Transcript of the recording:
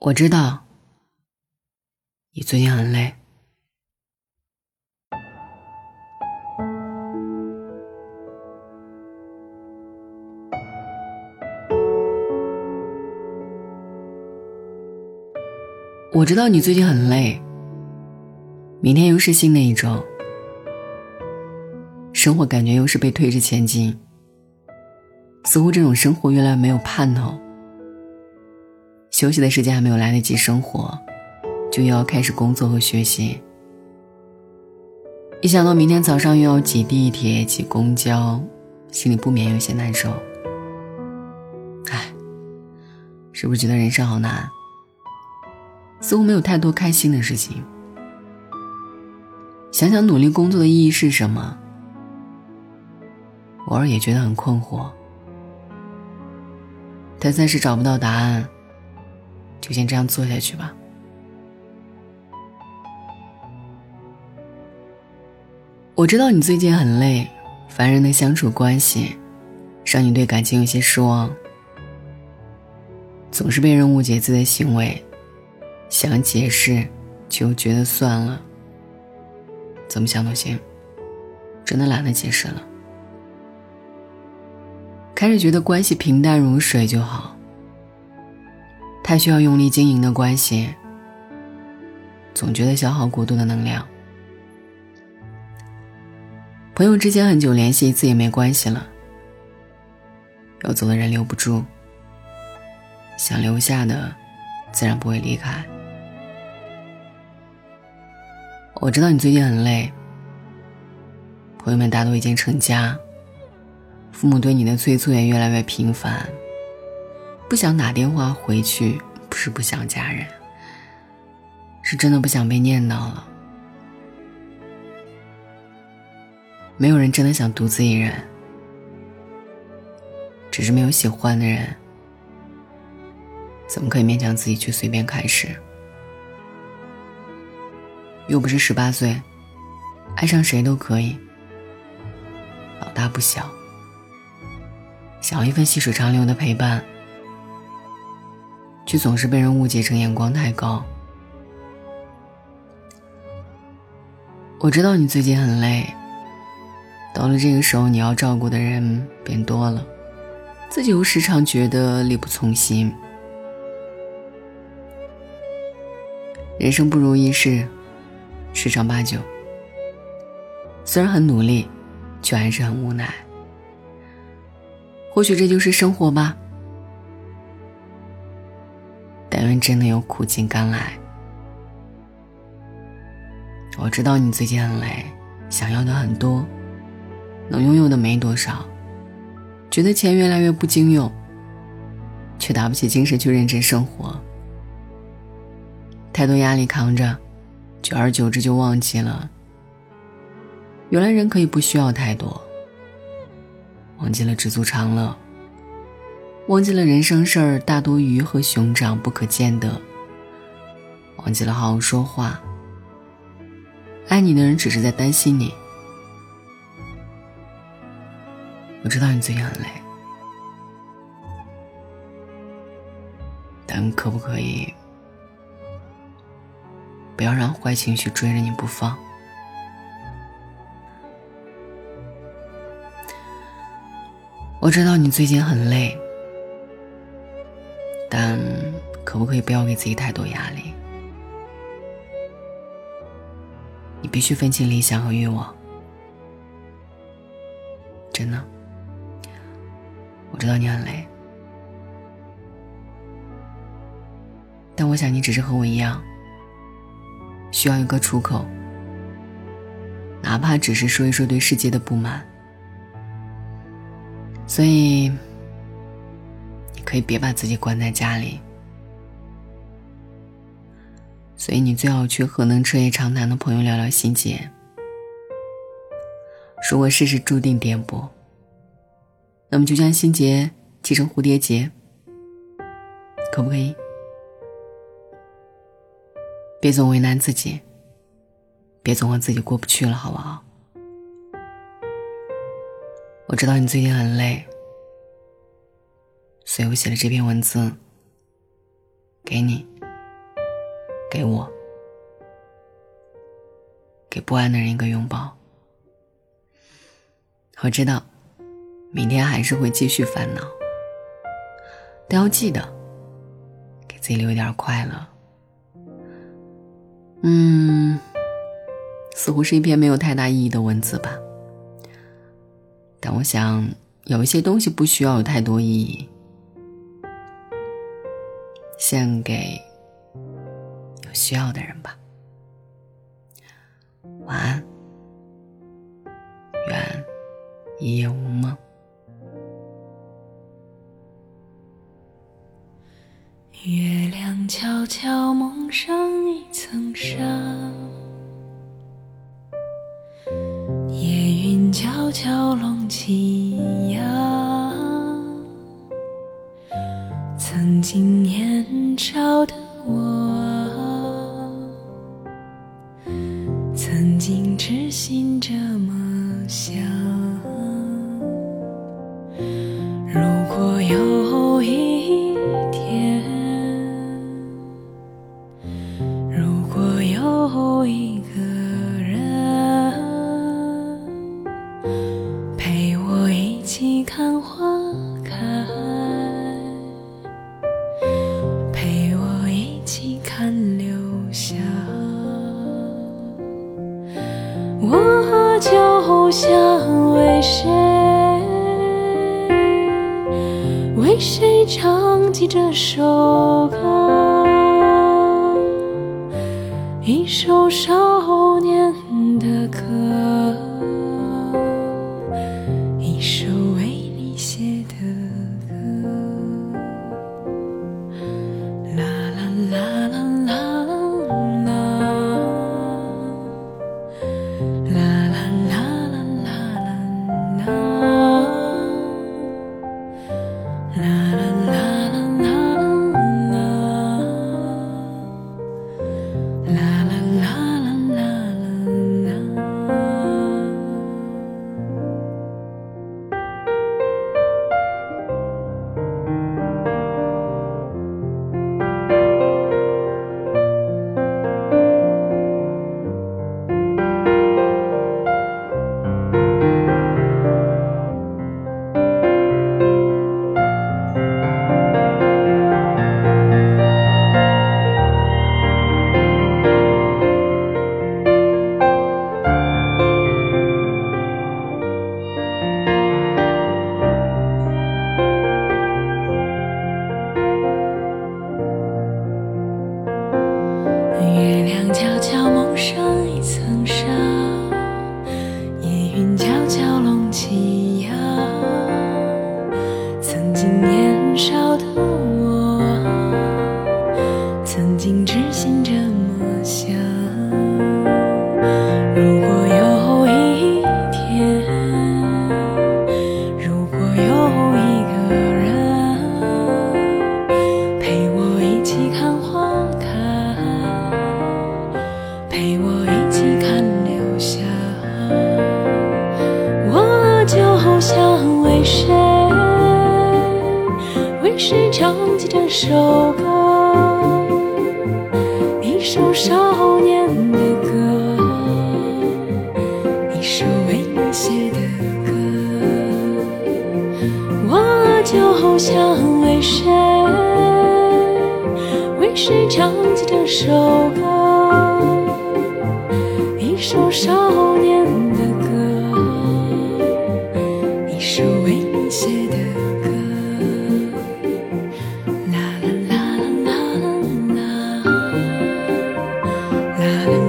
我知道你最近很累，我知道你最近很累。明天又是新的一周，生活感觉又是被推着前进，似乎这种生活越来越没有盼头。休息的时间还没有来得及生活，就又要开始工作和学习。一想到明天早上又要挤地铁、挤公交，心里不免有些难受。唉，是不是觉得人生好难？似乎没有太多开心的事情。想想努力工作的意义是什么，偶尔也觉得很困惑，但暂时找不到答案，就先这样做下去吧。我知道你最近很累，烦人的相处关系，让你对感情有些失望，总是被人误解自己的行为，想解释，就觉得算了。怎么想都行，真的懒得解释了。开始觉得关系平淡如水就好，太需要用力经营的关系，总觉得消耗过度的能量。朋友之间很久联系一次也没关系了，要走的人留不住，想留下的，自然不会离开。我知道你最近很累，朋友们大多已经成家，父母对你的催促也越来越频繁。不想打电话回去，不是不想家人，是真的不想被念叨了。没有人真的想独自一人，只是没有喜欢的人，怎么可以勉强自己去随便开始？又不是十八岁，爱上谁都可以。老大不小，想要一份细水长流的陪伴，却总是被人误解成眼光太高。我知道你最近很累，到了这个时候，你要照顾的人变多了，自己又时常觉得力不从心。人生不如意事。十常八九，虽然很努力，却还是很无奈。或许这就是生活吧。但愿真的有苦尽甘来。我知道你最近很累，想要的很多，能拥有的没多少，觉得钱越来越不经用，却打不起精神去认真生活。太多压力扛着。久而久之就忘记了，原来人可以不需要太多。忘记了知足常乐，忘记了人生事儿大多鱼和熊掌不可兼得，忘记了好好说话。爱你的人只是在担心你。我知道你最近很累，但可不可以？不要让坏情绪追着你不放。我知道你最近很累，可不可以不要给自己太多压力？你必须分清理想和欲望。真的，我知道你很累，但我想你只是和我一样。需要一个出口，哪怕只是说一说对世界的不满。所以，你可以别把自己关在家里。所以，你最好去和能彻夜长谈的朋友聊聊心结。如果事事注定颠簸，那么就将心结系成蝴蝶结，可不可以？别总为难自己，别总和自己过不去了，好不好？我知道你最近很累，所以我写了这篇文字给你。给我，给不安的人一个拥抱。我知道，明天还是会继续烦恼，但要记得给自己留一点快乐。嗯，似乎是一篇没有太大意义的文字吧，但我想有一些东西不需要有太多意义。献给有需要的人吧。晚安，愿一夜无梦。月亮悄悄蒙上一层纱，夜云悄悄拢起呀。曾经年少的我就像为谁，为谁唱起这首歌，一首少年的歌。谁唱起这首歌？一首少年的歌，一首为你写的歌。我就想为谁，为谁唱起这首歌？一首少。啊。